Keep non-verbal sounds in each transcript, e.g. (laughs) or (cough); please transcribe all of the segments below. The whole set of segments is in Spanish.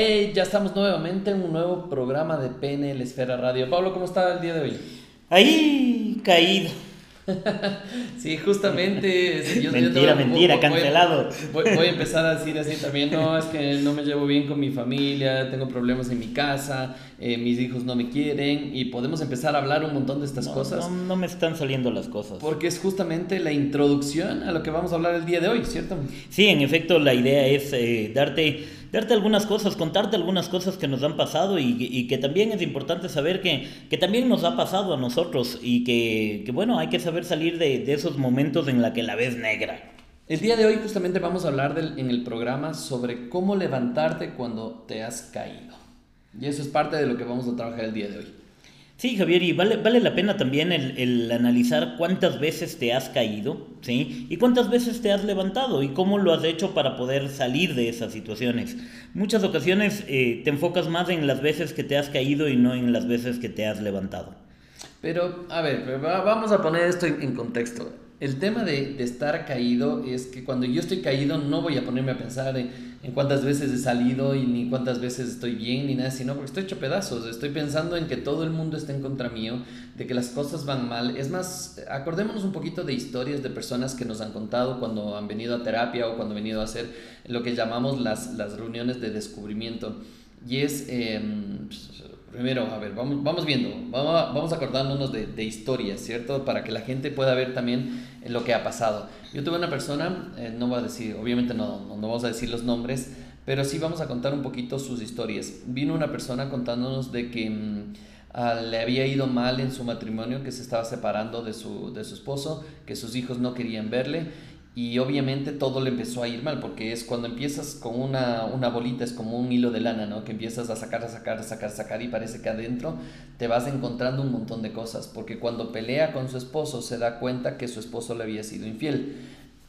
Hey, ya estamos nuevamente en un nuevo programa de PNL Esfera Radio. Pablo, ¿cómo está el día de hoy? Ahí, caído. (laughs) sí, justamente. mentira, mentira, cancelado. Voy, voy, a empezar a decir así también, no, es que no me llevo bien con mi familia, tengo problemas en mi casa, eh, mis hijos no me quieren y podemos empezar a hablar un montón de estas cosas. No, no, me están saliendo las cosas. Porque es justamente la introducción a lo que vamos a hablar el día de hoy, ¿cierto? Sí, en efecto, la idea es eh, darte darte algunas cosas, contarte algunas cosas que nos han pasado y, que también es importante saber que, que, también nos ha pasado a nosotros y que, que bueno, hay que saber salir de, de, esos momentos en la que la ves negra. El día de hoy justamente vamos a hablar del, en el programa sobre cómo levantarte cuando te has caído. Y eso es parte de lo que vamos a trabajar el día de hoy. Sí, Javier, y vale, vale la pena también el, el, analizar cuántas veces te has caído, ¿sí? Y cuántas veces te has levantado y cómo lo has hecho para poder salir de esas situaciones. Muchas ocasiones eh, te enfocas más en las veces que te has caído y no en las veces que te has levantado. Pero, a ver, vamos a poner esto en, en contexto. El tema de, de, estar caído es que cuando yo estoy caído no voy a ponerme a pensar en, en, cuántas veces he salido y ni cuántas veces estoy bien ni nada, sino porque estoy hecho pedazos. Estoy pensando en que todo el mundo está en contra mío, de que las cosas van mal. Es más, acordémonos un poquito de historias de personas que nos han contado cuando han venido a terapia o cuando han venido a hacer lo que llamamos las, las reuniones de descubrimiento. Y es... Eh, primero, a ver, vamos, vamos viendo, vamos, acordándonos de, de, historias, ¿cierto? Para que la gente pueda ver también eh, lo que ha pasado. Yo tuve una persona, eh, no voy a decir, obviamente no, no, vamos a decir los nombres, pero sí vamos a contar un poquito sus historias. Vino una persona contándonos de que mmm, le había ido mal en su matrimonio, que se estaba separando de su, de su esposo, que sus hijos no querían verle y obviamente todo le empezó a ir mal, porque es cuando empiezas con una, una, bolita, es como un hilo de lana, ¿no? Que empiezas a sacar, a sacar, a sacar, a sacar y parece que adentro te vas encontrando un montón de cosas, porque cuando pelea con su esposo se da cuenta que su esposo le había sido infiel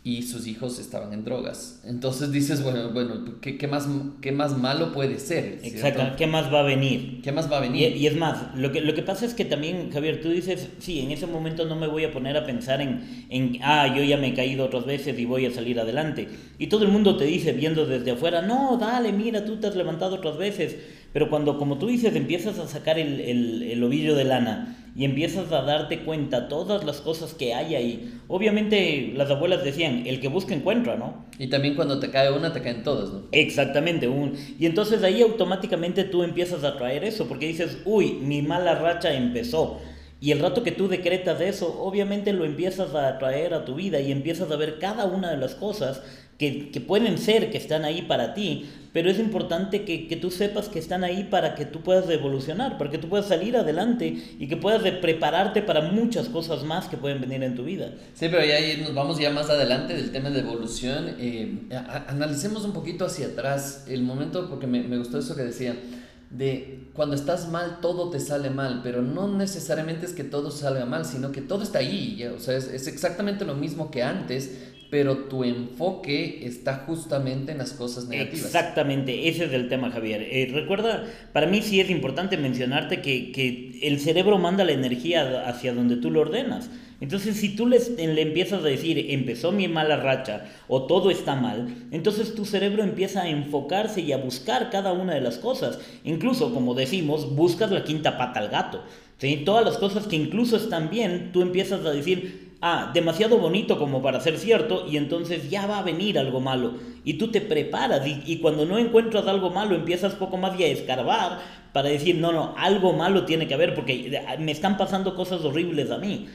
y sus hijos estaban en drogas. Entonces dices, bueno, bueno ¿qué, qué más, qué más malo puede ser? ¿cierto? Exacto, ¿qué más va a venir? ¿Qué más va a venir? Y, y, es más, lo que, lo que pasa es que también, Javier, tú dices, sí, en ese momento no me voy a poner a pensar en, en, ah, yo ya me he caído otras veces y voy a salir adelante. Y todo el mundo te dice, viendo desde afuera, no, dale, mira, tú te has levantado otras veces. Pero cuando, como tú dices, empiezas a sacar el, el, el ovillo de lana y empiezas a darte cuenta todas las cosas que hay ahí. Obviamente las abuelas decían, el que busca encuentra, ¿no? Y también cuando te cae una, te caen todas, ¿no? Exactamente. Un... Y entonces ahí automáticamente tú empiezas a traer eso, porque dices, uy, mi mala racha empezó. Y el rato que tú decretas eso, obviamente lo empiezas a traer a tu vida y empiezas a ver cada una de las cosas que, pueden ser, que están ahí para ti, pero es importante que, que, tú sepas que están ahí para que tú puedas evolucionar, para que tú puedas salir adelante y que puedas prepararte para muchas cosas más que pueden venir en tu vida. Sí, pero ya nos vamos ya más adelante del tema de evolución. Eh, analicemos un poquito hacia atrás el momento, porque me, me gustó eso que decía de cuando estás mal todo te sale mal, pero no necesariamente es que todo salga mal, sino que todo está ahí, o sea, es, es exactamente lo mismo que antes, pero tu enfoque está justamente en las cosas negativas. Exactamente, ese es el tema, Javier. Eh, recuerda, para mí sí es importante mencionarte que, que, el cerebro manda la energía hacia donde tú lo ordenas. Entonces, si tú le, le empiezas a decir, empezó mi mala racha o todo está mal, entonces tu cerebro empieza a enfocarse y a buscar cada una de las cosas. Incluso, como decimos, buscas la quinta pata al gato. ¿sí? Todas las cosas que incluso están bien, tú empiezas a decir, ah, demasiado bonito como para ser cierto, y entonces ya va a venir algo malo. Y tú te preparas, y, cuando no encuentras algo malo, empiezas poco más y a escarbar para decir, no, no, algo malo tiene que haber, porque me están pasando cosas horribles a mí.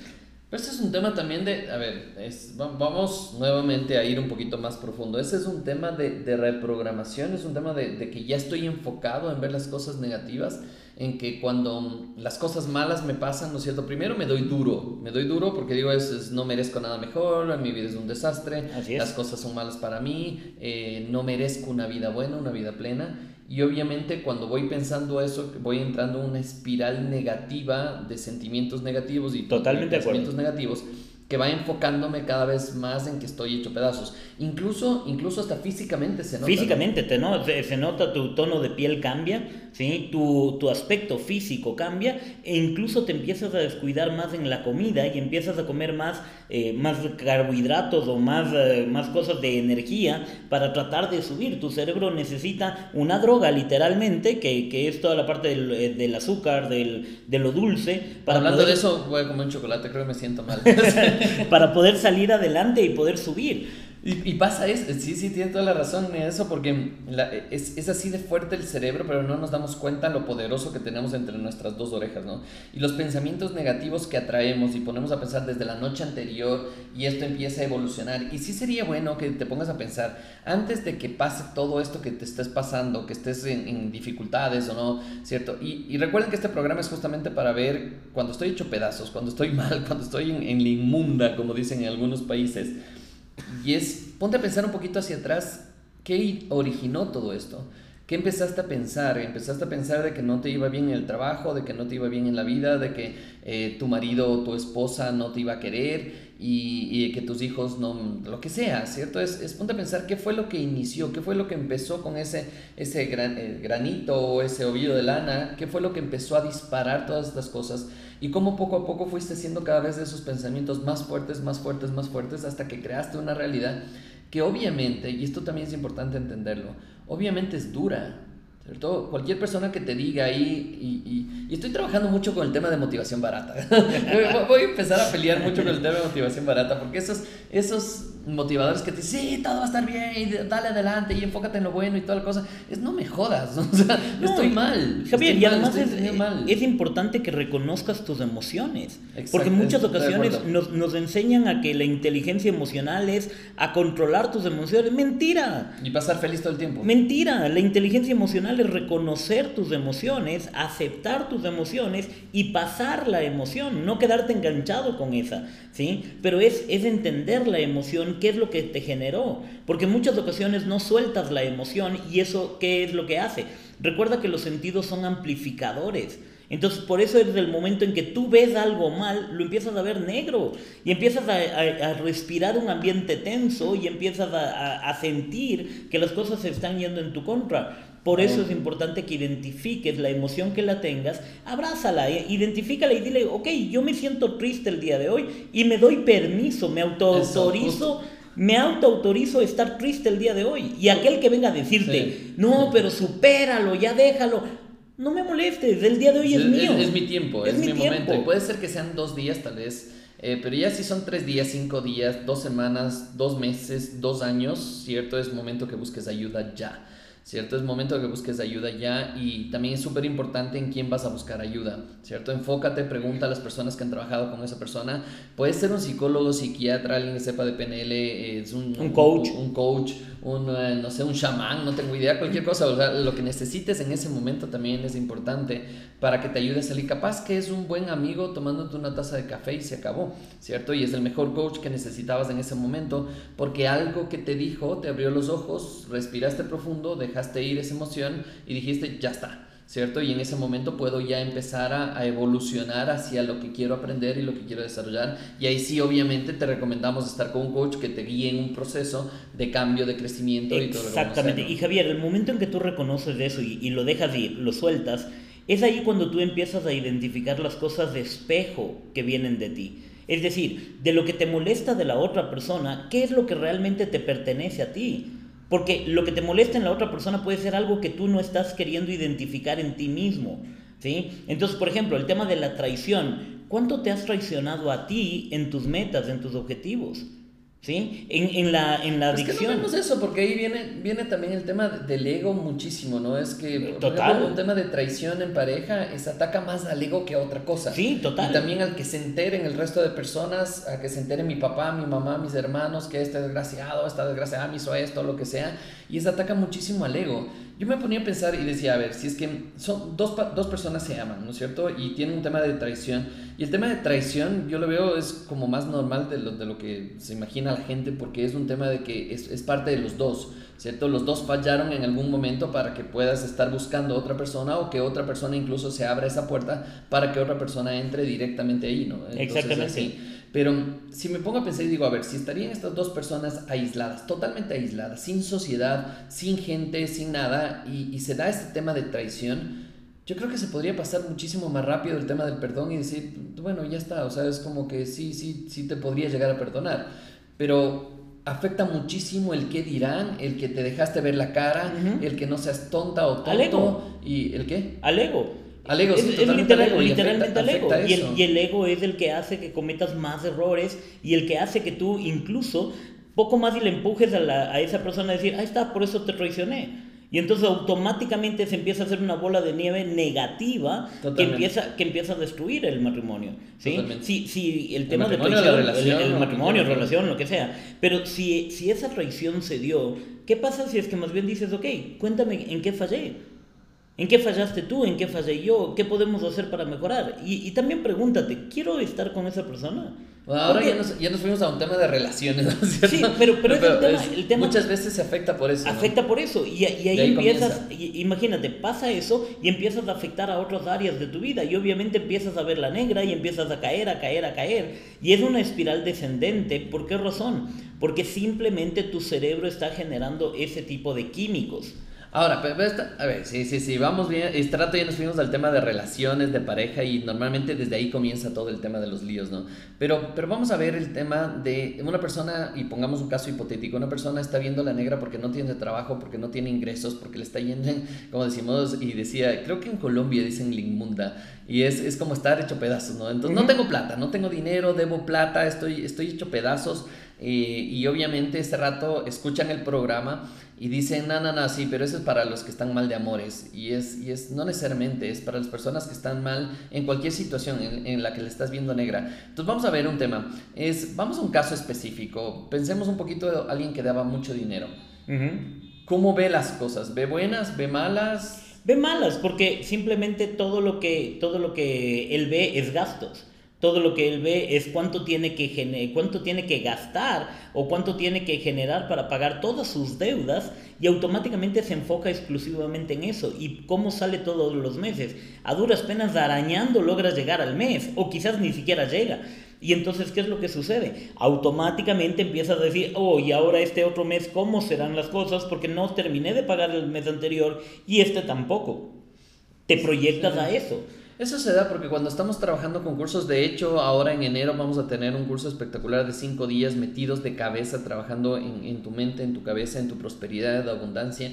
Pero este es un tema también de, a ver, es, vamos nuevamente a ir un poquito más profundo. Ese es un tema de, de reprogramación, es un tema de, de, que ya estoy enfocado en ver las cosas negativas, en que cuando las cosas malas me pasan, ¿no es cierto? Primero me doy duro, me doy duro porque digo, es, es no merezco nada mejor, mi vida es un desastre, las cosas son malas para mí, eh, no merezco una vida buena, una vida plena. Y obviamente cuando voy pensando eso, voy entrando en una espiral negativa de sentimientos negativos y Totalmente pensamientos negativos que va enfocándome cada vez más en que estoy hecho pedazos. Incluso, incluso hasta físicamente se nota. Físicamente te no, se, se nota, tu tono de piel cambia, ¿sí? Tu, tu, aspecto físico cambia e incluso te empiezas a descuidar más en la comida y empiezas a comer más, eh, más carbohidratos o más, eh, más cosas de energía para tratar de subir. Tu cerebro necesita una droga literalmente, que, que es toda la parte del, eh, del azúcar, del, de lo dulce. Para Hablando de eso, voy a comer un chocolate, creo que me siento mal. (laughs) para poder salir adelante y poder subir. Y, pasa eso, sí, sí, tiene toda la razón en eso, porque es, es, así de fuerte el cerebro, pero no nos damos cuenta lo poderoso que tenemos entre nuestras dos orejas, ¿no? Y los pensamientos negativos que atraemos y ponemos a pensar desde la noche anterior y esto empieza a evolucionar. Y sí sería bueno que te pongas a pensar, antes de que pase todo esto que te estés pasando, que estés en, dificultades o no, ¿cierto? Y, y, recuerden que este programa es justamente para ver cuando estoy hecho pedazos, cuando estoy (laughs) mal, cuando estoy en, en la inmunda, como dicen en algunos países y es, ponte a pensar un poquito hacia atrás, ¿qué originó todo esto? ¿Qué empezaste a pensar? Empezaste a pensar de que no te iba bien en el trabajo, de que no te iba bien en la vida, de que eh, tu marido o tu esposa no te iba a querer y, y, que tus hijos no, lo que sea, ¿cierto? Es, es, ponte a pensar qué fue lo que inició, qué fue lo que empezó con ese, ese gran, eh, granito o ese ovillo de lana, qué fue lo que empezó a disparar todas estas cosas y cómo poco a poco fuiste haciendo cada vez de esos pensamientos más fuertes, más fuertes, más fuertes, hasta que creaste una realidad que obviamente, y esto también es importante entenderlo, obviamente es dura, ¿cierto? Cualquier persona que te diga ahí, y, y, estoy trabajando mucho con el tema de motivación barata, (laughs) voy a empezar a pelear mucho con el tema de motivación barata, porque esos, esos motivadores que te dicen, sí, todo va a estar bien, y dale adelante, y enfócate en lo bueno y toda la cosa, es no me jodas, (laughs) o sea, no, estoy mal. Javier, y además es, es, importante que reconozcas tus emociones, porque en muchas ocasiones nos, nos, enseñan a que la inteligencia emocional es a controlar tus emociones, mentira. Y pasar feliz todo el tiempo. Mentira, la inteligencia emocional es reconocer tus emociones, aceptar tus emociones y pasar la emoción, no quedarte enganchado con esa, ¿sí? Pero es, es entender la emoción qué es lo que te generó. Porque en muchas ocasiones no sueltas la emoción y eso qué es lo que hace. Recuerda que los sentidos son amplificadores. Entonces, por eso desde el momento en que tú ves algo mal, lo empiezas a ver negro y empiezas a, respirar un ambiente tenso y empiezas a, a, sentir que las cosas se están yendo en tu contra. Por eso es importante que identifiques la emoción que la tengas, abrázala, eh, identifícala y dile, ok, yo me siento triste el día de hoy y me doy permiso, me autoautorizo. Me autoautorizo estar triste el día de hoy. Y aquel que venga a decirte, no, pero supéralo, ya déjalo. No me molestes, el día de hoy es, mío. Es, mi tiempo, es, mi, momento. Y puede ser que sean dos días tal vez, eh, pero ya si son tres días, cinco días, dos semanas, dos meses, dos años, ¿cierto? Es momento que busques ayuda ya. ¿Cierto? Es momento de que busques ayuda ya y también es súper importante en quién vas a buscar ayuda, ¿cierto? Enfócate, pregunta a las personas que han trabajado con esa persona. Puede ser un psicólogo, psiquiatra, alguien que sepa de PNL, es un, un coach. Un, coach, un, eh, no sé, un chamán, no tengo idea, cualquier cosa, lo que necesites en ese momento también es importante para que te ayude a salir. Capaz que es un buen amigo tomándote una taza de café y se acabó, ¿cierto? Y es el mejor coach que necesitabas en ese momento porque algo que te dijo te abrió los ojos, respiraste profundo, dejaste ir esa emoción y dijiste, ya está, ¿cierto? Y en ese momento puedo ya empezar a, evolucionar hacia lo que quiero aprender y lo que quiero desarrollar. Y ahí sí, obviamente, te recomendamos estar con un coach que te guíe en un proceso de cambio, de crecimiento y todo lo Exactamente. Y Javier, el momento en que tú reconoces eso y, y lo dejas ir, lo sueltas, es ahí cuando tú empiezas a identificar las cosas de espejo que vienen de ti. Es decir, de lo que te molesta de la otra persona, ¿qué es lo que realmente te pertenece a ti? Porque lo que te molesta en la otra persona puede ser algo que tú no estás queriendo identificar en ti mismo. ¿sí? Entonces, por ejemplo, el tema de la traición. ¿Cuánto te has traicionado a ti en tus metas, en tus objetivos? ¿Sí? En, en, la, en la adicción. Es que no vemos eso, porque ahí viene, viene también el tema del ego muchísimo, ¿no? Es que, total. un tema de traición en pareja es ataca más al ego que a otra cosa. Sí, total. Y también al que se enteren el resto de personas, a que se entere mi papá, mi mamá, mis hermanos, que este desgraciado, esta desgraciada me hizo esto, lo que sea. Y eso ataca muchísimo al ego. Yo me ponía a pensar y decía, a ver, si es que son dos, dos personas se aman, ¿no es cierto? Y tienen un tema de traición. Y el tema de traición yo lo veo es como más normal de lo, de lo que se imagina la gente porque es un tema de que es, es parte de los dos, ¿cierto? Los dos fallaron en algún momento para que puedas estar buscando a otra persona o que otra persona incluso se abra esa puerta para que otra persona entre directamente ahí, ¿no? Exactamente. Pero si me pongo a pensar y digo, a ver, si estarían estas dos personas aisladas, totalmente aisladas, sin sociedad, sin gente, sin nada, y, y se da este tema de traición, yo creo que se podría pasar muchísimo más rápido el tema del perdón y decir, bueno, ya está, o sea, es como que sí, sí, sí te podría llegar a perdonar, pero afecta muchísimo el qué dirán, el que te dejaste ver la cara, el que no seas tonta o tonto, y el qué? Al ego. Al ego, es, sí, es literal, ego, literalmente al ego. Y el, y el ego es el que hace que cometas más errores y el que hace que tú incluso poco más y le empujes a, la- a esa persona a decir, ahí está, por eso te traicioné. Y entonces automáticamente se empieza a hacer una bola de nieve negativa que empieza, que empieza a destruir el matrimonio. ¿sí? Si, si el tema de matrimonio, traición, la el- relación, el, que matrimonio, relación, lo que sea. Pero si, si esa traición se dio, ¿qué pasa si es que más bien dices, ok, cuéntame en qué fallé? ¿En qué fallaste tú? ¿En qué fallé yo? ¿Qué podemos hacer para mejorar? Y, y también pregúntate, ¿quiero estar con esa persona? Bueno, ahora Porque- ya nos, ya nos fuimos a un tema de relaciones. (laughs) Sí, pero- pero es el tema- el tema- Muchas veces se afecta por eso. ¿no? Afecta por eso. Y, y ahí, empiezas, y- imagínate, pasa eso y empiezas a afectar a otras áreas de tu vida. Y obviamente empiezas a ver la negra y empiezas a caer, a caer, a caer. Y es una espiral descendente. ¿Por qué razón? Porque simplemente tu cerebro está generando ese tipo de químicos. Ahora, pero esta- a ver, sí, sí, sí, vamos bien. Este rato ya nos fuimos al tema de relaciones, de pareja, y normalmente desde ahí comienza todo el tema de los líos, ¿no? Pero, pero vamos a ver el tema de una persona, y pongamos un caso hipotético, una persona está viendo la negra porque no tiene trabajo, porque no tiene ingresos, porque le está yendo, en, como decimos, y decía, creo que en Colombia dicen linmunda, y es, es como estar hecho pedazos, ¿no? Entonces, no tengo plata, no tengo dinero, debo plata, estoy, estoy hecho pedazos. eh, y obviamente este rato escuchan el programa y dicen, no, no, no, sí, pero eso es para los que están mal de amores. Y es, y es no necesariamente, es para las personas que están mal en cualquier situación en, en la que le estás viendo negra. Entonces vamos a ver un tema. Es, vamos a un caso específico. Pensemos un poquito de alguien que daba mucho dinero. ¿Cómo ve las cosas? ¿Ve buenas? ¿Ve malas? Ve malas, porque simplemente todo lo que, todo lo que él ve es gastos. Todo lo que él ve es cuánto tiene, que gene- cuánto tiene que gastar o cuánto tiene que generar para pagar todas sus deudas y automáticamente se enfoca exclusivamente en eso. ¿Y cómo sale todos los meses? A duras penas arañando logras llegar al mes o quizás ni siquiera llega. Y entonces, ¿qué es lo que sucede? Automáticamente empiezas a decir, oh, y ahora este otro mes, ¿cómo serán las cosas? Porque no terminé de pagar el mes anterior y este tampoco. Te proyectas a eso. Eso se da porque cuando estamos trabajando con cursos, de hecho, ahora en enero vamos a tener un curso espectacular de cinco días metidos de cabeza, trabajando en, tu mente, en tu cabeza, en tu prosperidad, abundancia.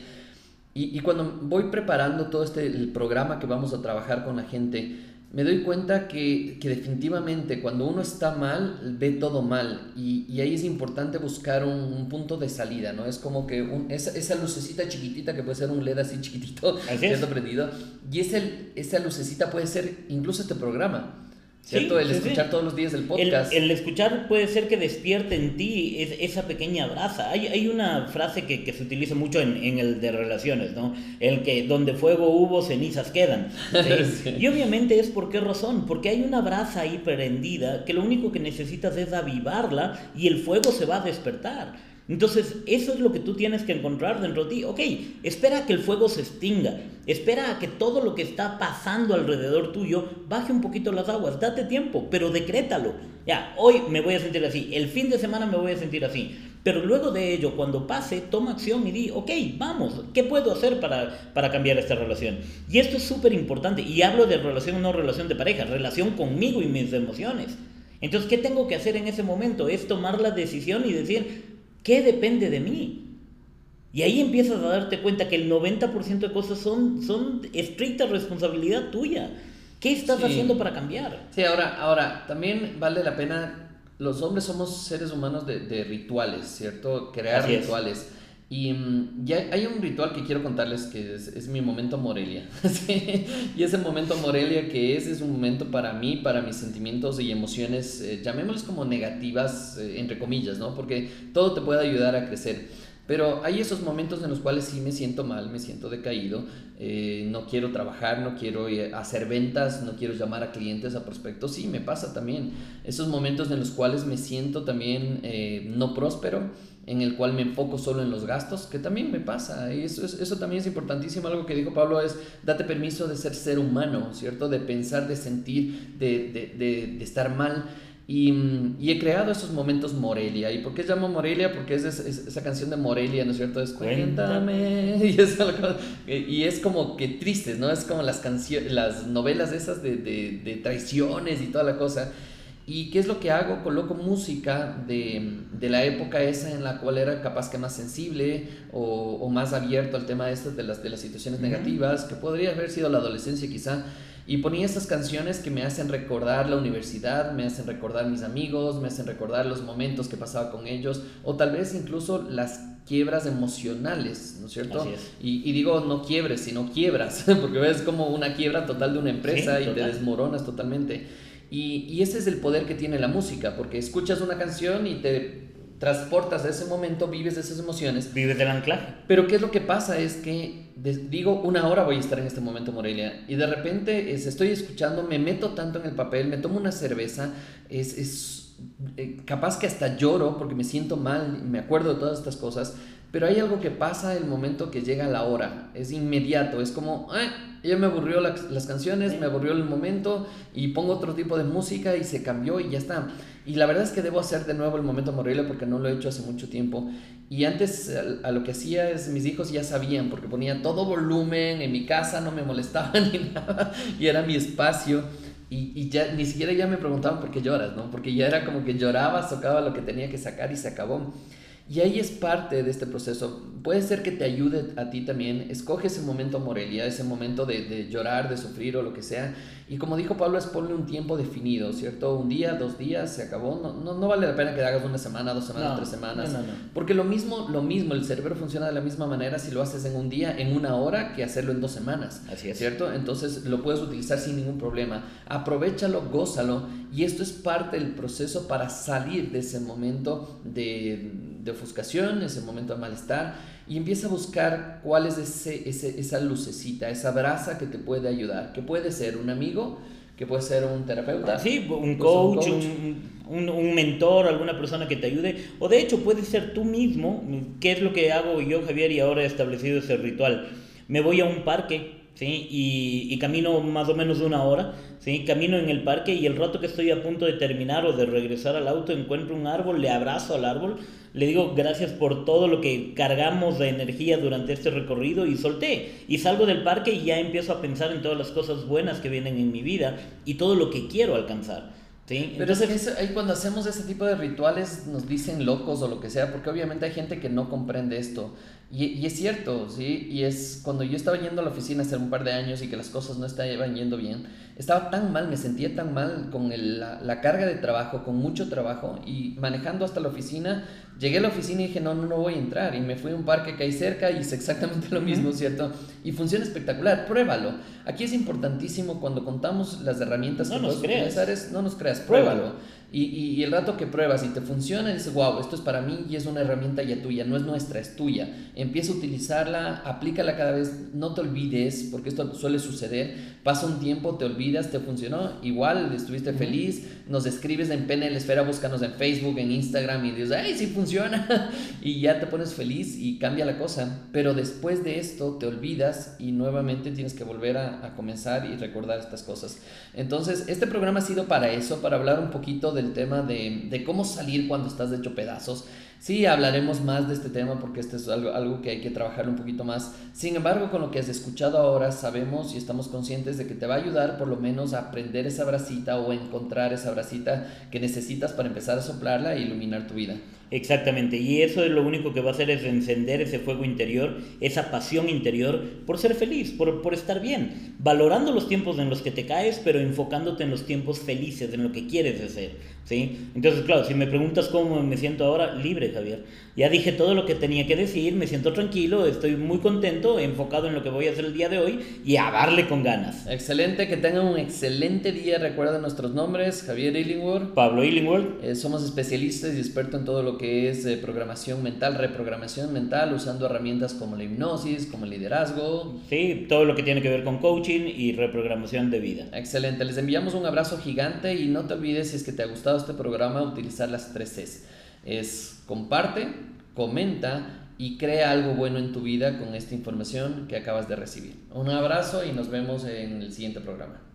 Y, cuando voy preparando todo este programa que vamos a trabajar con la gente, me doy cuenta que, que definitivamente cuando uno está mal, ve todo mal. Y, y ahí es importante buscar un, un punto de salida, ¿no? Es como que un- esa, esa lucecita chiquitita que puede ser un LED así chiquitito, Así es. (laughs) prendido. Y ese, esa lucecita puede ser incluso este programa, Sí, ¿cierto? el sí. escuchar todos los días el podcast. el escuchar puede ser que despierte en ti es- esa pequeña brasa. Hay, hay una frase que, que se utiliza mucho en, en el de relaciones, ¿no? El que donde fuego hubo, cenizas quedan. (laughs) Sí. Y obviamente es por qué razón. Porque hay una brasa ahí prendida que lo único que necesitas es avivarla y el fuego se va a despertar. Entonces, eso es lo que tú tienes que encontrar dentro de ti. Ok, espera a que el fuego se extinga. Espera a que todo lo que está pasando alrededor tuyo baje un poquito las aguas. Date tiempo, pero decrétalo. Ya, hoy me voy a sentir así. El fin de semana me voy a sentir así. Pero luego de ello, cuando pase, toma acción y di, ok, vamos, ¿qué puedo hacer para, para cambiar esta relación? Y esto es súper importante. Y hablo de relación, no relación de pareja, relación conmigo y mis emociones. Entonces, ¿qué tengo que hacer en ese momento? Es tomar la decisión y decir, ¿qué depende de mí? Y ahí empiezas a darte cuenta que el 90% de cosas son, son estricta responsabilidad tuya. ¿Qué estás Sí. haciendo para cambiar? Sí, ahora, ahora, también vale la pena, los hombres somos seres humanos de, de rituales, ¿cierto? Crear Así es. Y mm, ya hay un ritual que quiero contarles que es, es mi momento Morelia. (laughs) Y ese momento Morelia que es, es un momento para mí, para mis sentimientos y emociones, eh, llamémosles como negativas, eh, entre comillas, ¿no? Porque todo te puede ayudar a crecer. Pero hay esos momentos en los cuales sí me siento mal, me siento decaído, eh, no quiero trabajar, no quiero eh, hacer ventas, no quiero llamar a clientes, a prospectos, sí, me pasa también. Esos momentos en los cuales me siento también eh, no próspero, en el cual me enfoco solo en los gastos, que también me pasa. Y eso, es- eso también es importantísimo. Algo que dijo Pablo es, date permiso de ser ser humano, ¿cierto? De pensar, de sentir, de, de, de estar mal. Y, y, he creado esos momentos Morelia. ¿Y por qué llamo Morelia? Porque es, esa canción de Morelia, ¿no es cierto? Es Cuéntame. (laughs) Y es, y es como que tristes, ¿no? Es como las, canciones, las novelas esas de, de, de, traiciones y toda la cosa. ¿Y qué es lo que hago? Coloco música de, de, la época esa en la cual era capaz que más sensible o, o más abierto al tema este de las, de las situaciones negativas, que podría haber sido la adolescencia quizá. Y ponía estas canciones que me hacen recordar la universidad, me hacen recordar mis amigos, me hacen recordar los momentos que pasaba con ellos, o tal vez incluso las quiebras emocionales, ¿no es cierto? Y, y, digo no quiebres, sino quiebras, (laughs) porque ves como una quiebra total de una empresa y te desmoronas totalmente. Y, y ese es el poder que tiene la música, porque escuchas una canción y te transportas a ese momento, vives de esas emociones. Vives del anclaje. Pero ¿qué es lo que pasa? Es que digo, una hora voy a estar en este momento, Morelia, y de repente es, estoy escuchando, me meto tanto en el papel, me tomo una cerveza, es, es eh, capaz que hasta lloro porque me siento mal, me acuerdo de todas estas cosas, pero hay algo que pasa el momento que llega la hora, es inmediato, es como, ya me aburrió las canciones, me aburrió el momento y pongo otro tipo de música y se cambió y ya está. Y la verdad es que debo hacer de nuevo el momento Morelia porque no lo he hecho hace mucho tiempo. Y antes a, lo que hacía es, mis hijos ya sabían porque ponía todo volumen, en mi casa no me molestaba (laughs) ni nada y era mi espacio. Y, y, ya ni siquiera ya me preguntaban por qué lloras, ¿no? Porque ya era como que lloraba, sacaba lo que tenía que sacar y se acabó. Y ahí es parte de este proceso. Puede ser que te ayude a ti también. Escoge ese momento Morelia, ese momento de, de, llorar, de sufrir o lo que sea. Y como dijo Pablo, es ponle un tiempo definido, ¿cierto? Un día, dos días, se acabó. No, no, no vale la pena que hagas una semana, dos semanas, tres semanas. porque lo mismo, lo mismo, el cerebro funciona de la misma manera si lo haces en un día, en una hora, que hacerlo en dos semanas. Así es. ¿Cierto? Entonces lo puedes utilizar sin ningún problema. Aprovechalo, gózalo. Y esto es parte del proceso para salir de ese momento de de ofuscación, ese momento de malestar, y empieza a buscar cuál es ese, esa lucecita, esa brasa que te puede ayudar, que puede ser un amigo, que puede ser un terapeuta. Sí, un coach, un, un, mentor, alguna persona que te ayude, o de hecho puede ser tú mismo, que es lo que hago yo, Javier, y ahora he establecido ese ritual. Me voy a un parque, ¿sí? Y, y camino más o menos una hora, ¿sí? Camino en el parque y el rato que estoy a punto de terminar o de regresar al auto encuentro un árbol, le abrazo al árbol, le digo gracias por todo lo que cargamos de energía durante este recorrido y solté. Y salgo del parque y ya empiezo a pensar en todas las cosas buenas que vienen en mi vida y todo lo que quiero alcanzar. ¿sí? Pero Entonces, ahí cuando hacemos ese tipo de rituales nos dicen locos o lo que sea, porque obviamente hay gente que no comprende esto. Y, y, es cierto, ¿sí? Y es cuando yo estaba yendo a la oficina hace un par de años y que las cosas no estaban yendo bien, estaba tan mal, me sentía tan mal con el, la, la, carga de trabajo, con mucho trabajo y manejando hasta la oficina, llegué a la oficina y dije, no, no, no voy a entrar. Y me fui a un parque que hay cerca y es exactamente lo mismo, ¿cierto? Y funciona espectacular, pruébalo. Aquí es importantísimo cuando contamos las herramientas no que nos puedes utilizar, es, no nos creas, pruébalo. Y, y, y, el rato que pruebas y te funciona, dices, wow, esto es para mí y es una herramienta ya tuya, no es nuestra, es tuya. Empieza a utilizarla, aplícala cada vez, no te olvides, porque esto suele suceder. Pasa un tiempo, te olvidas, te funcionó, igual estuviste feliz, nos escribes en PNL Esfera, búscanos en Facebook, en Instagram y dices, ay, sí funciona. (laughs) y ya te pones feliz y cambia la cosa. Pero después de esto te olvidas y nuevamente tienes que volver a, a comenzar y recordar estas cosas. Entonces, este programa ha sido para eso, para hablar un poquito de el tema de, de, cómo salir cuando estás hecho pedazos. Sí, hablaremos más de este tema porque este es algo, que hay que trabajar un poquito más. Sin embargo, con lo que has escuchado ahora, sabemos y estamos conscientes de que te va a ayudar por lo menos a aprender esa bracita o encontrar esa bracita que necesitas para empezar a soplarla e iluminar tu vida. Exactamente, y eso es lo único que va a hacer es encender ese fuego interior, esa pasión interior por ser feliz, por, por estar bien, valorando los tiempos en los que te caes, pero enfocándote en los tiempos felices, en lo que quieres hacer. ¿sí? Entonces, claro, si me preguntas cómo me siento ahora, libre, Javier. Ya dije todo lo que tenía que decir, me siento tranquilo, estoy muy contento, enfocado en lo que voy a hacer el día de hoy y a darle con ganas. Excelente, que tengan un excelente día. Recuerden nuestros nombres, Javier Illingworth. Pablo Illingworth. Eh, somos especialistas y expertos en todo lo que es eh, programación mental, reprogramación mental, usando herramientas como la hipnosis, como el liderazgo. Sí, todo lo que tiene que ver con coaching y reprogramación de vida. Excelente, les enviamos un abrazo gigante y no te olvides si es que te ha gustado este programa, utilizar las tres Cs. Es comparte, comenta y crea algo bueno en tu vida con esta información que acabas de recibir. Un abrazo y nos vemos en el siguiente programa.